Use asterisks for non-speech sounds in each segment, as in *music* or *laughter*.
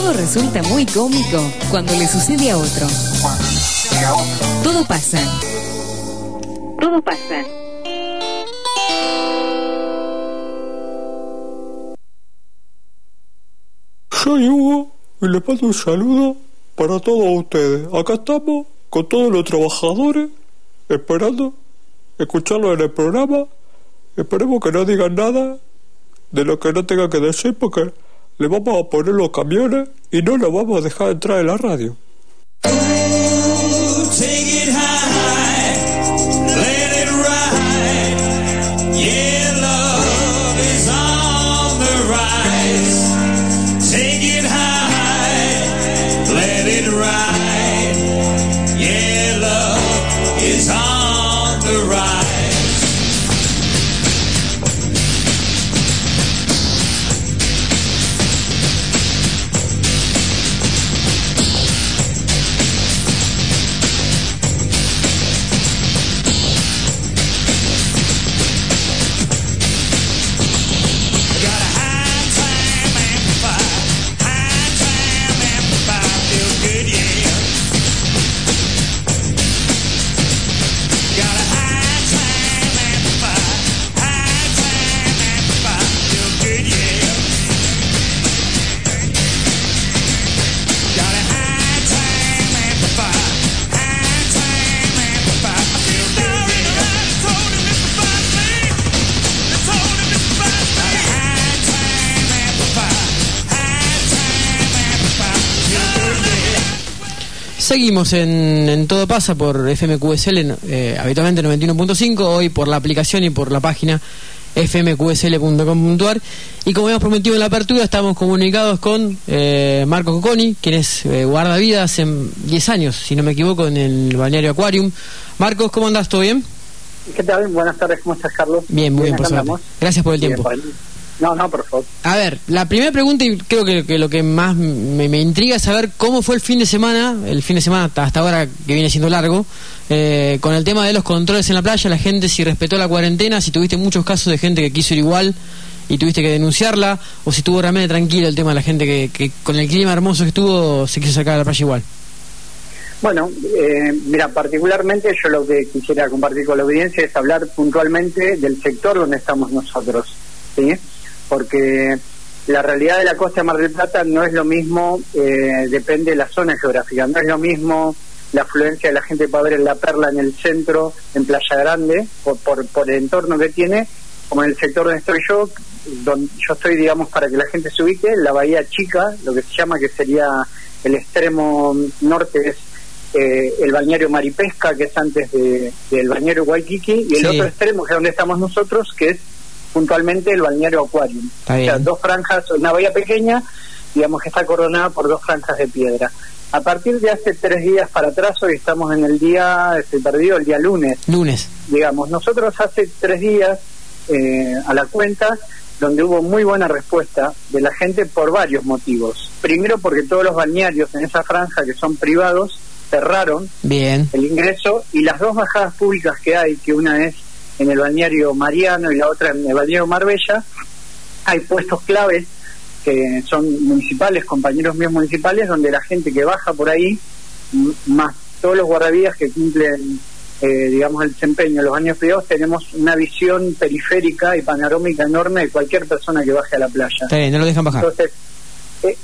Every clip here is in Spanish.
Todo resulta muy cómico cuando le sucede a otro. Todo pasa. Todo pasa. Soy Hugo y les mando un saludo para todos ustedes. Acá estamos con todos los trabajadores esperando escucharlo en el programa. Esperemos que no digan nada de lo que no tengan que decir porque le vamos a poner los camiones y no lo vamos a dejar entrar en la radio. Seguimos en, Todo Pasa por FMQSL, eh, habitualmente 91.5, hoy por la aplicación y por la página fmqsl.com.ar. Y como hemos prometido en la apertura, estamos comunicados con eh, Marco Coconi, quien es eh, guardavidas hace 10 años, si no me equivoco, en el balneario Aquarium. Marcos, ¿cómo andás? ¿Todo bien? ¿Qué tal? Buenas tardes, ¿cómo estás, Carlos? Bien, muy bien, por Gracias por el tiempo. No, no, por favor. A ver, la primera pregunta, y creo que, lo que más me, intriga es saber cómo fue el fin de semana, el fin de semana hasta ahora que viene siendo largo, eh, con el tema de los controles en la playa, la gente si respetó la cuarentena, si tuviste muchos casos de gente que quiso ir igual y tuviste que denunciarla, o si estuvo realmente tranquilo el tema de la gente que, con el clima hermoso que estuvo se quiso sacar a la playa igual. Bueno, eh, mira, particularmente yo lo que quisiera compartir con la audiencia es hablar puntualmente del sector donde estamos nosotros. ¿sí? Porque la realidad de la costa de Mar del Plata no es lo mismo, eh, depende de la zona geográfica, no es lo mismo la afluencia de la gente para ver en La Perla en el centro, en Playa Grande, por, por, el entorno que tiene, como en el sector donde estoy yo, donde yo estoy, digamos, para que la gente se ubique, la Bahía Chica, lo que se llama que sería el extremo norte es eh, el balneario Maripesca, que es antes de, del balneario Waikiki, y el otro extremo, que es donde estamos nosotros, que es puntualmente el balneario Aquarium. O sea, dos franjas, una bahía pequeña, digamos que está coronada por dos franjas de piedra. A partir de hace tres días para atrás, hoy estamos en el día, estoy perdido, el día lunes. Lunes. Digamos, nosotros hace tres días eh, a la cuenta, donde hubo muy buena respuesta de la gente por varios motivos. Primero porque todos los balnearios en esa franja que son privados cerraron Bien. el ingreso y las dos bajadas públicas que hay, que una es en el balneario Mariano y la otra en el balneario Marbella, hay puestos claves que son municipales, compañeros míos municipales, donde la gente que baja por ahí, más todos los guardavidas que cumplen, eh, digamos, el desempeño en los baños privados, tenemos una visión periférica y panorámica enorme de cualquier persona que baje a la playa. no lo dejan bajar. Entonces, eh,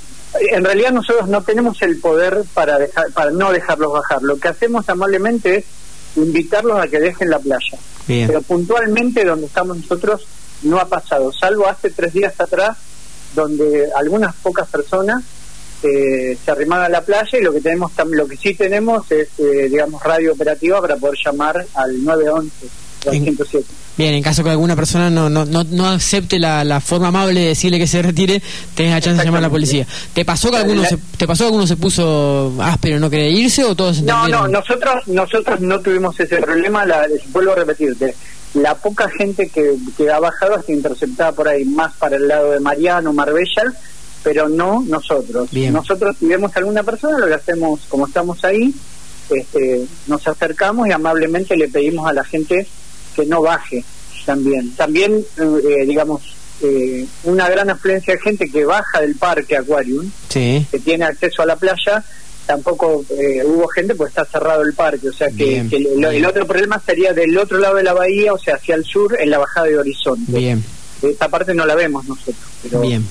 en realidad nosotros no tenemos el poder para, dejar, para no dejarlos bajar. Lo que hacemos amablemente es invitarlos a que dejen la playa. Pero puntualmente donde estamos nosotros no ha pasado, salvo hace tres días atrás, donde algunas pocas personas eh, se arrimaban a la playa y lo que tenemos lo que sí tenemos es eh, digamos radio operativa para poder llamar al 911 Bien, en caso que alguna persona no, no, no, acepte la, forma amable de decirle que se retire, tenés la chance de llamar a la policía. ¿Te pasó que alguno, se, ¿te pasó que alguno se puso áspero y no quería irse o todos No, no, nosotros, nosotros no tuvimos ese problema, la, vuelvo a repetirte. La poca gente que, que ha bajado está interceptada por ahí, más para el lado de Mariano, Marbella, pero no nosotros. Nosotros, si vemos a alguna persona, lo que hacemos, como estamos ahí, este, nos acercamos y amablemente le pedimos a la gente que no baje también. También, eh, digamos, eh, una gran afluencia de gente que baja del parque Aquarium, Sí. que tiene acceso a la playa, tampoco eh, hubo gente pues está cerrado el parque, o sea que, Bien, que el, otro problema sería del otro lado de la bahía, o sea, hacia el sur, en la bajada de Horizonte. Bien, Esta parte no la vemos nosotros, pero bien.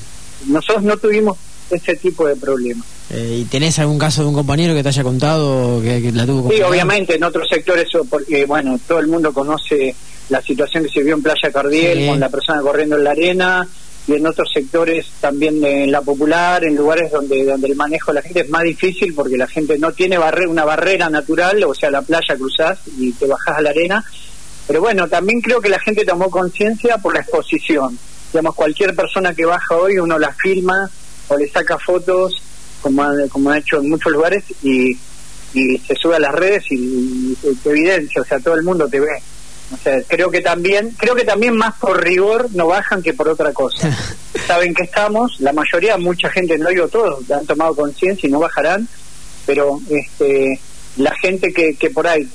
nosotros no tuvimos ese tipo de problemas. Eh, ¿Y tenés algún caso de un compañero que te haya contado que, que la tuvo Sí, obviamente en otros sectores, porque bueno, todo el mundo conoce la situación que se vio en Playa Cardiel Sí. con la persona corriendo en la arena y en otros sectores también de- en la popular, en lugares donde donde el manejo de la gente es más difícil porque la gente no tiene barre- una barrera natural, o sea, la playa cruzás y te bajás a la arena. Pero bueno, también creo que la gente tomó conciencia por la exposición. Digamos, cualquier persona que baja hoy, uno la filma o le saca fotos, como ha, como ha hecho en muchos lugares, y, y se sube a las redes y, y te evidencia, o sea, todo el mundo te ve. O sea, creo que también, creo que también más por rigor no bajan que por otra cosa. *laughs* Saben que estamos, la mayoría, mucha gente, no digo todos, han tomado conciencia y no bajarán, pero este la gente que, que por ahí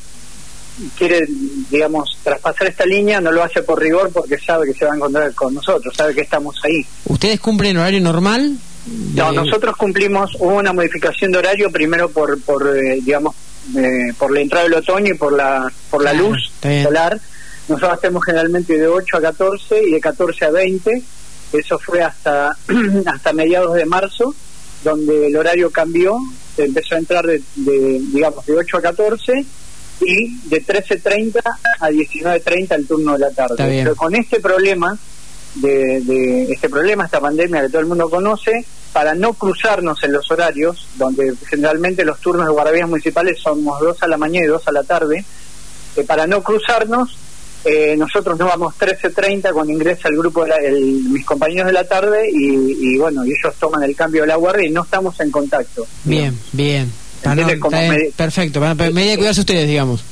quiere, digamos, traspasar esta línea no lo hace por rigor porque sabe que se va a encontrar con nosotros, sabe que estamos ahí. ¿Ustedes cumplen horario normal? No, nosotros cumplimos hubo una modificación de horario primero por, por eh, digamos, eh, por la entrada del otoño y por la por la luz solar. Nosotros hacemos generalmente de 8 a 14 y de 14 a 20. Eso fue hasta *clears throat* hasta mediados de marzo, donde el horario cambió. Se empezó a entrar de, de, digamos de 8 a 14 y de 13.30 a 19.30 el turno de la tarde. Pero con este problema de, de este problema, esta pandemia que todo el mundo conoce, para no cruzarnos en los horarios, donde generalmente los turnos de guardias municipales somos dos a la mañana y dos a la tarde, eh, para no cruzarnos, eh, nosotros nos vamos 13.30 cuando ingresa el grupo, de la- el- mis compañeros de la tarde, y, y bueno, y ellos toman el cambio de la guardia y no estamos en contacto. Bien, bien. Para no-. Como está bien, me- Perfecto, medida de cuidarse ustedes, digamos.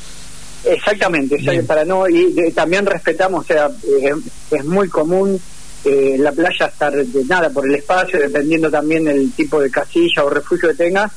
Exactamente, Bien. para no y de- también respetamos, o sea, eh, es muy común eh, en la playa estar de nada por el espacio, dependiendo también el tipo de casilla o refugio que tengas,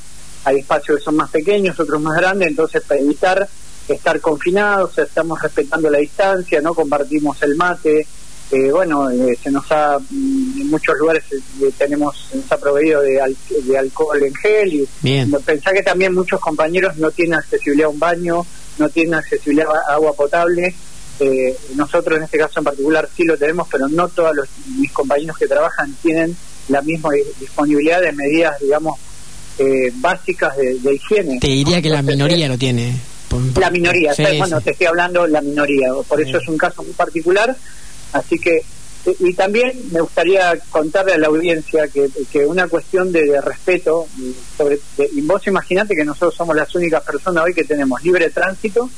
hay espacios que son más pequeños, otros más grandes, entonces para evitar estar confinados, estamos respetando la distancia, no compartimos el mate, eh, bueno, eh, se nos ha, mm, en muchos lugares eh, tenemos, se nos ha proveído de, al- de alcohol en gel y Bien. Pensá que también muchos compañeros no tienen accesibilidad a un baño, no tienen accesibilidad a agua potable. Eh, nosotros en este caso en particular sí lo tenemos, pero no todos los, mis compañeros que trabajan tienen la misma di- disponibilidad de medidas, digamos, eh, básicas de, de higiene. Te diría que la minoría lo tiene. Por- la minoría, Sí, o sea, bueno, te estoy hablando la minoría, por eso es un caso muy particular, así que, y también me gustaría contarle a la audiencia que, que una cuestión de, de respeto, sobre, de- y vos imaginate que nosotros somos las únicas personas hoy que tenemos libre tránsito,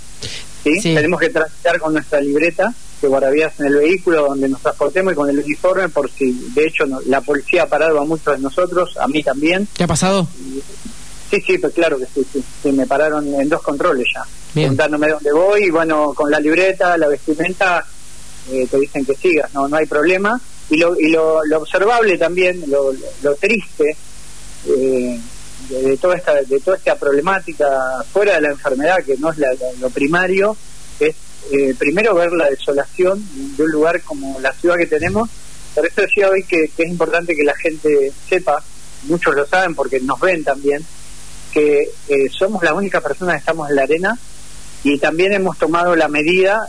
¿sí? Sí. tenemos que transitar con nuestra libreta de guardavías en el vehículo donde nos transportemos y con el uniforme por si, de hecho, no- la policía ha parado a muchos de nosotros, a mí también, ¿Qué ha pasado? Sí, sí, pues claro que sí, sí, sí, me pararon en dos controles ya, Bien. preguntándome dónde voy y bueno, con la libreta, la vestimenta, eh, te dicen que sigas, no no hay problema. Y lo, y lo, observable también, lo, triste eh, de, toda esta de toda esta problemática fuera de la enfermedad, que no es la- lo primario, es eh, primero ver la desolación de un lugar como la ciudad que tenemos. Por eso decía hoy que, es importante que la gente sepa, muchos lo saben porque nos ven también, que somos la única persona que estamos en la arena y también hemos tomado la medida,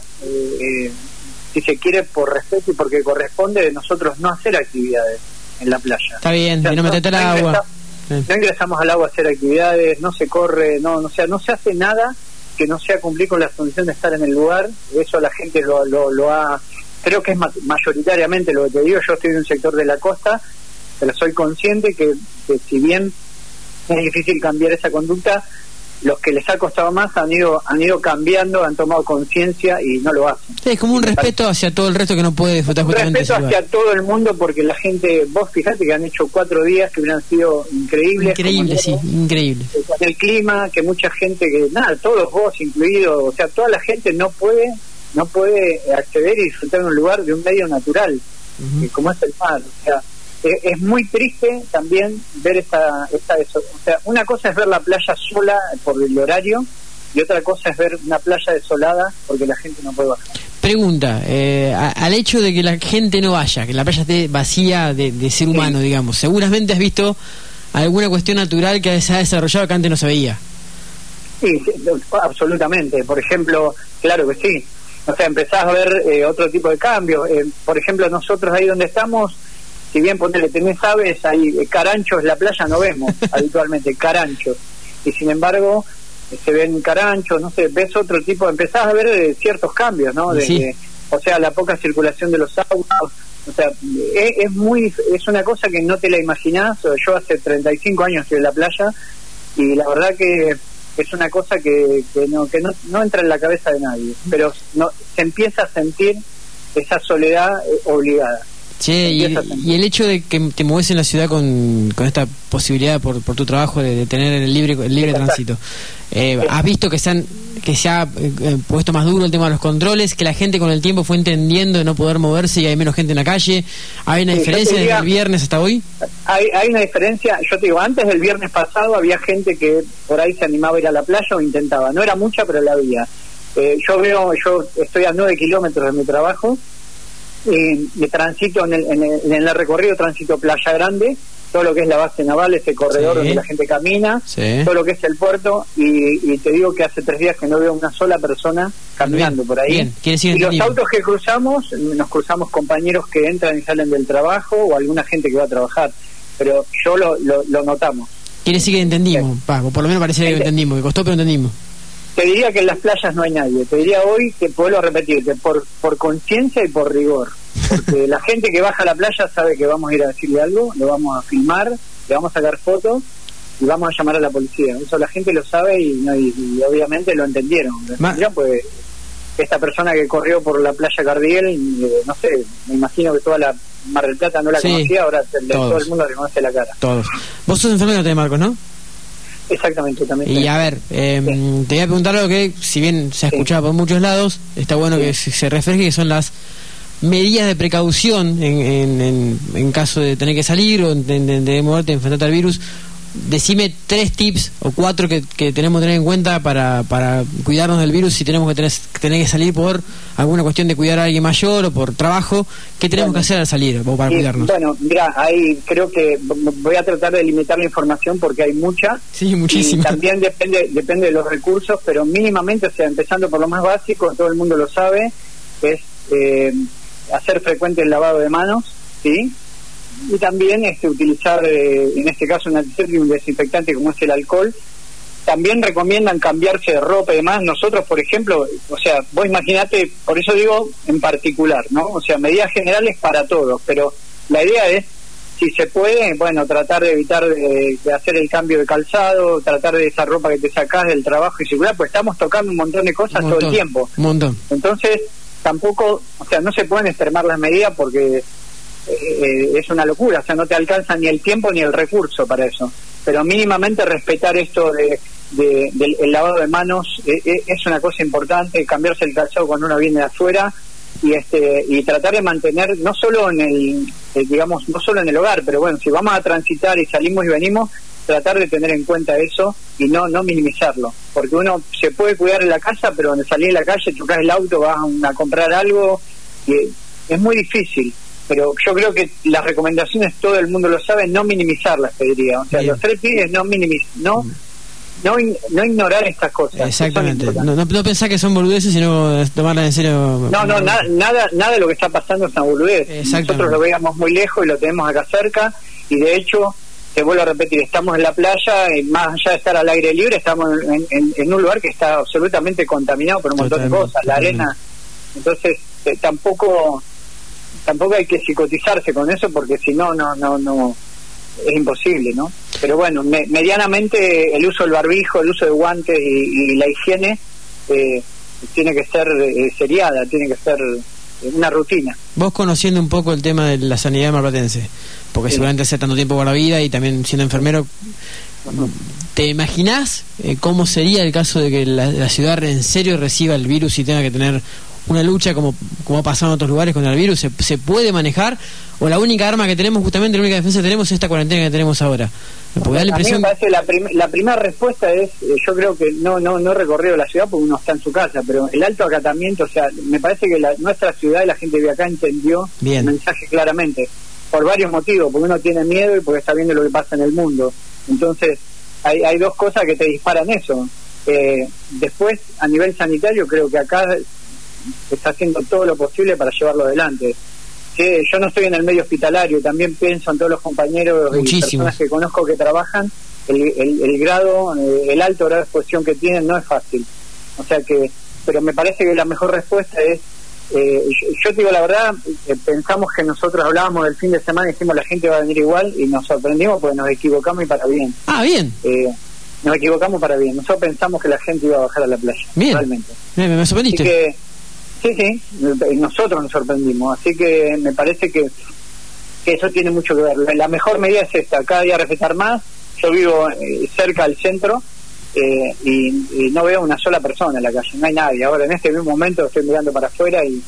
si se quiere, por respeto y porque corresponde de nosotros no hacer actividades en la playa. Está bien, O sea, y no meterte al no agua. ingresa- no ingresamos al agua a hacer actividades, no se corre, no, no, o sea, no se hace nada que no sea cumplir con la función de estar en el lugar. Eso la gente lo, lo, lo ha, creo que es ma- mayoritariamente lo que te digo. Yo estoy en un sector de la costa, pero soy consciente que, que si bien es difícil cambiar esa conducta, los que les ha costado más han ido han ido cambiando, han tomado conciencia y no lo hacen. Sí, es como un respeto hacia todo el resto que no puede disfrutar Un respeto hacia todo el mundo porque la gente, vos fijate que han hecho cuatro días que hubieran sido increíbles. Increíble, sí, increíble. con el clima, que mucha gente que nada, todos vos incluido, o sea, toda la gente no puede no puede acceder y disfrutar de un lugar de un medio natural, Ujú. que como es el mar, o sea, e- es muy triste también ver esta esta eso, o sea, una cosa es ver la playa sola por el horario y otra cosa es ver una playa desolada porque la gente no puede bajar. Pregunta, eh, al hecho de que la gente no vaya, que la playa esté vacía de, ser humano, digamos, seguramente has visto alguna cuestión natural que se ha desarrollado que antes no se veía. Sí, absolutamente. Por ejemplo, claro que sí. O sea, empezás a ver eh, otro tipo de cambios. Eh, por ejemplo, nosotros ahí donde estamos, si bien ponele, tenés aves, hay eh, caranchos, la playa no vemos *laughs* habitualmente, caranchos. Y sin embargo, se ven caranchos, no sé, ves otro tipo, empezás a ver ciertos cambios, ¿no? De, o sea, la poca circulación de los autos. O sea, es, muy, es una cosa que no te la imaginás. Yo hace 35 años estoy en la playa y la verdad que es una cosa que, que, no, que no, no entra en la cabeza de nadie, pero no, se empieza a sentir esa soledad eh, obligada. Che, y el, hecho de que te mueves en la ciudad con, con esta posibilidad por, por tu trabajo de, tener el libre el libre tránsito, eh, ¿has visto que se, han, que se ha eh, puesto más duro el tema de los controles, que la gente con el tiempo fue entendiendo de no poder moverse y hay menos gente en la calle? ¿Hay una diferencia desde el viernes hasta hoy? Hay, hay una diferencia, yo te digo, antes del viernes pasado había gente que por ahí se animaba a ir a la playa o intentaba, no era mucha, pero la había. Eh, yo veo, yo estoy a nueve kilómetros de mi trabajo de tránsito en el, en, el, recorrido tránsito Playa Grande, todo lo que es la base naval, ese corredor donde la gente camina, todo lo que es el puerto, y, te digo que hace tres días que no veo una sola persona caminando por ahí. y los autos que cruzamos, nos cruzamos compañeros que entran y salen del trabajo o alguna gente que va a trabajar, pero yo lo, lo, notamos. Quiere decir que entendimos, por lo menos parece que entendimos, que costó pero entendimos. Te diría que en las playas no hay nadie. Te diría hoy que puedo repetir que por, por conciencia y por rigor. Porque la gente que baja a la playa sabe que vamos a ir a decirle algo, lo vamos a filmar, le vamos a sacar fotos y vamos a llamar a la policía. Eso la gente lo sabe y, obviamente lo entendieron. Ya pues esta persona que corrió por la playa Cardiel, eh, no sé, me imagino que toda la Mar del Plata no la conocía, ahora todo el mundo le conoce la cara. Todos. Vos sos enfermero de Marcos, ¿no? Exactamente, también. Y a ver, em, te voy a preguntar algo que, si bien se ha escuchado por muchos lados, está bueno que se refleje que son las medidas de precaución en, en, en, caso de tener que salir o de, de, de moverte, enfrentarte al virus decime tres tips o cuatro que, tenemos que tener en cuenta para, para cuidarnos del virus si tenemos que tener, tener que salir por alguna cuestión de cuidar a alguien mayor o por trabajo. ¿Qué tenemos que hacer al salir para cuidarnos? Bueno, mira, ahí creo que voy a tratar de limitar la información porque hay mucha. Sí, muchísima. Y también depende, depende de los recursos, pero mínimamente, o sea, empezando por lo más básico, todo el mundo lo sabe, es eh, hacer frecuente el lavado de manos, ¿sí? Y también este, utilizar, eh, en este caso, un antiséptico y un desinfectante como es el alcohol. También recomiendan cambiarse de ropa y demás. Nosotros, por ejemplo, o sea, vos imaginate, por eso digo en particular, ¿no? O sea, medidas generales para todos, pero la idea es, si se puede, bueno, tratar de evitar de, hacer el cambio de calzado, tratar de esa ropa que te sacás del trabajo y circular, pues estamos tocando un montón de cosas todo el tiempo. Un montón. Entonces, tampoco, o sea, no se pueden extremar las medidas porque eh, es una locura, o sea, no te alcanza ni el tiempo ni el recurso para eso. Pero mínimamente respetar esto de, del lavado de manos eh, eh, es una cosa importante, cambiarse el calzado cuando uno viene de afuera y este y tratar de mantener no solo en el digamos no solo en el hogar pero bueno si vamos a transitar y salimos y venimos tratar de tener en cuenta eso y no no minimizarlo porque uno se puede cuidar en la casa pero donde salís en la calle chocas el auto vas a, a comprar algo y es muy difícil pero yo creo que las recomendaciones todo el mundo lo sabe, no minimizarlas, te diría. O sea, los tres pies no minimizar, no, no, no ignorar estas cosas. Exactamente. No, no, pensar que son boludeces, sino tomarlas en serio. No, no, nada, nada de lo que está pasando es una boludez. Nosotros lo veíamos muy lejos y lo tenemos acá cerca, y de hecho, te vuelvo a repetir, estamos en la playa, y más allá de estar al aire libre, estamos en, un lugar que está absolutamente contaminado por un montón de cosas, la arena. Entonces, eh, tampoco tampoco hay que psicotizarse con eso porque si no, no, no, no, es imposible, ¿no? Pero bueno, medianamente el uso del barbijo, el uso de guantes y, la higiene eh, tiene que ser eh, seriada, tiene que ser una rutina. Vos conociendo un poco el tema de la sanidad marplatense, porque seguramente hace tanto tiempo por la vida y también siendo enfermero, ¿te imaginás eh, cómo sería el caso de que la, la ciudad en serio reciba el virus y tenga que tener una lucha como, como ha pasado en otros lugares con el virus? ¿Se, ¿Se puede manejar? ¿O la única arma que tenemos, justamente la única defensa que tenemos es esta cuarentena que tenemos ahora? Porque da la impresión... A mí me parece la, prim la primera respuesta es, eh, yo creo que no, no, no he recorrido la ciudad porque uno está en su casa, pero el alto acatamiento, o sea, me parece que la, nuestra ciudad y la gente de acá entendió el mensaje claramente, por varios motivos, porque uno tiene miedo y porque está viendo lo que pasa en el mundo. Entonces, hay, hay dos cosas que te disparan eso. Eh, después, a nivel sanitario, creo que acá está haciendo todo lo posible para llevarlo adelante. Que yo no estoy en el medio hospitalario, también pienso en todos los compañeros y personas que conozco que trabajan, el, el, grado, eh, el alto grado de exposición que tienen no es fácil. O sea que, pero me parece que la mejor respuesta es eh, yo, te digo la verdad, eh, pensamos que nosotros hablábamos del fin de semana y dijimos la gente va a venir igual y nos sorprendimos porque nos equivocamos y para bien. Ah, bien. Eh, nos equivocamos para bien. Nosotros pensamos que la gente iba a bajar a la playa. Bien. Realmente. me sorprendiste. Sí, sí, nosotros nos sorprendimos. Así que me parece que, que eso tiene mucho que ver. La mejor medida es esta, cada día respetar más. Yo vivo cerca del centro eh, y, no veo una sola persona en la calle, no hay nadie. Ahora en este mismo momento estoy mirando para afuera y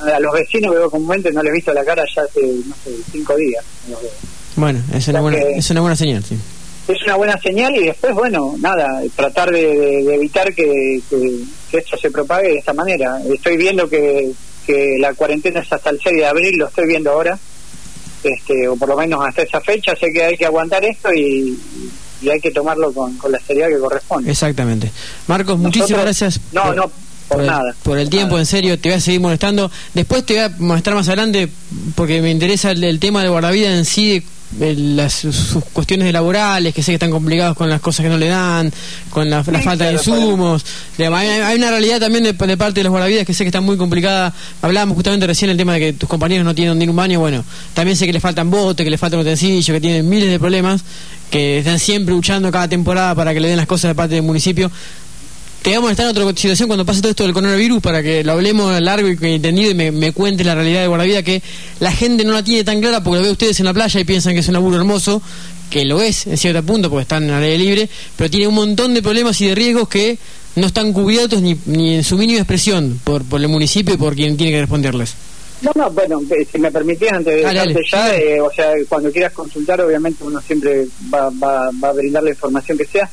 a los vecinos veo comúnmente no les he visto la cara ya hace, no sé, cinco días. Bueno, es una, buena, es una buena señal, sí. Es una buena señal y después, bueno, nada, tratar de, evitar que, que, esto se propague de esta manera. Estoy viendo que, que la cuarentena es hasta el 6 de abril, lo estoy viendo ahora, este, o por lo menos hasta esa fecha, sé que hay que aguantar esto y, y hay que tomarlo con, con la seriedad que corresponde. Exactamente. Marcos, muchísimas gracias. No, no, por, nada. por el tiempo, en serio, te voy a seguir molestando. Después te voy a molestar más adelante porque me interesa el, tema de guardavida en sí, las, sus cuestiones laborales, que sé que están complicados con las cosas que no le dan, con la, falta de insumos. Hay, una realidad también de, parte de los guardavidas que sé que está muy complicada. Hablábamos justamente recién el tema de que tus compañeros no tienen ni un baño. Bueno, también sé que le faltan botes, que le faltan utensilios, que tienen miles de problemas, que están siempre luchando cada temporada para que le den las cosas de parte del municipio te vamos a estar en otra situación cuando pase todo esto del coronavirus para que lo hablemos largo y entendido y me, me cuente la realidad de Guardavida que la gente no la tiene tan clara porque lo ve ustedes en la playa y piensan que es un laburo hermoso, que lo es en cierto punto porque están en aire libre, pero tiene un montón de problemas y de riesgos que no están cubiertos ni, ni en su mínima expresión por, por el municipio y por quien tiene que responderles. No, no, bueno, eh, si me permitís, antes de dejarte ya, eh, o sea, cuando quieras consultar, obviamente uno siempre va, va, va a brindar la información que sea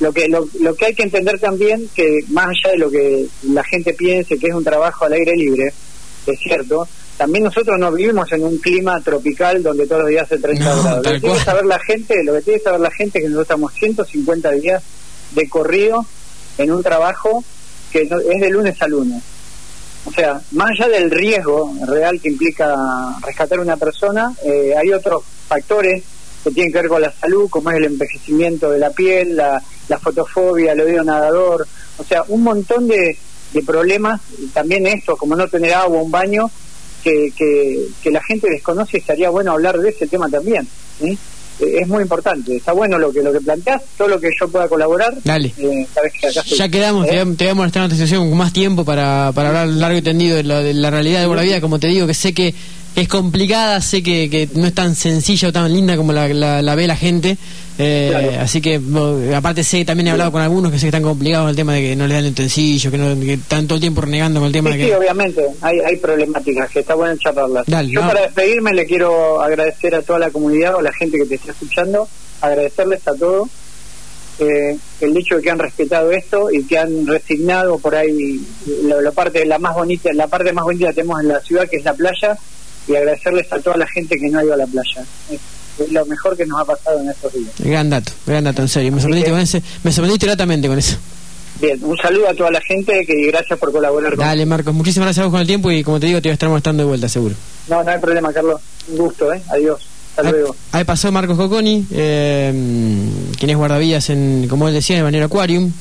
lo que lo, lo, que hay que entender también que más allá de lo que la gente piense que es un trabajo al aire libre es cierto también nosotros no vivimos en un clima tropical donde todos los días hace 30 grados. lo que tiene que saber la gente lo que tiene que saber la gente es que nosotros estamos 150 días de corrido en un trabajo que es de lunes a lunes. O sea, más allá del riesgo real que implica rescatar a una persona, eh, hay otros factores que tienen que ver con la salud, como es el envejecimiento de la piel, la, la fotofobia, el oído nadador, o sea, un montón de, de problemas, también esto, como no tener agua, un baño, que, que, la gente desconoce y estaría bueno hablar de ese tema también. Eh, es muy importante, está bueno lo que lo que planteas, todo lo que yo pueda colaborar. Dale. Eh, ya quedamos, te, voy a en otra sesión con más tiempo para, para hablar largo y tendido de, de la realidad de la vida, como te digo, que sé que es complicada, sé que, que, no es tan sencilla o tan linda como la, la, ve la gente. Eh, así que, aparte, sé también he hablado con algunos que sé que están complicados con el tema de que no le dan el utensilio, que, no, que están todo el tiempo renegando con el tema sí, de que. Sí, obviamente, hay, hay problemáticas que está bueno charlarlas. Yo, para despedirme, le quiero agradecer a toda la comunidad o a la gente que te está escuchando, agradecerles a todos. Eh, el hecho de que han respetado esto y que han resignado por ahí la, parte la más bonita la parte más bonita que tenemos en la ciudad que es la playa y agradecerles a toda la gente que no ha ido a la playa. Es, lo mejor que nos ha pasado en estos días. Gran dato, gran dato, en serio. Me sorprendiste, con me sorprendiste gratamente con eso. Bien, un saludo a toda la gente que gracias por colaborar. Dale, Marcos, muchísimas gracias a vos con el tiempo y como te digo, te voy a estar mostrando de vuelta, seguro. No, no hay problema, Carlos. Un gusto, ¿eh? Adiós. Hasta luego. Ahí pasó Marcos Coconi, eh, quien es guardavías en, como él decía, en el Aquarium.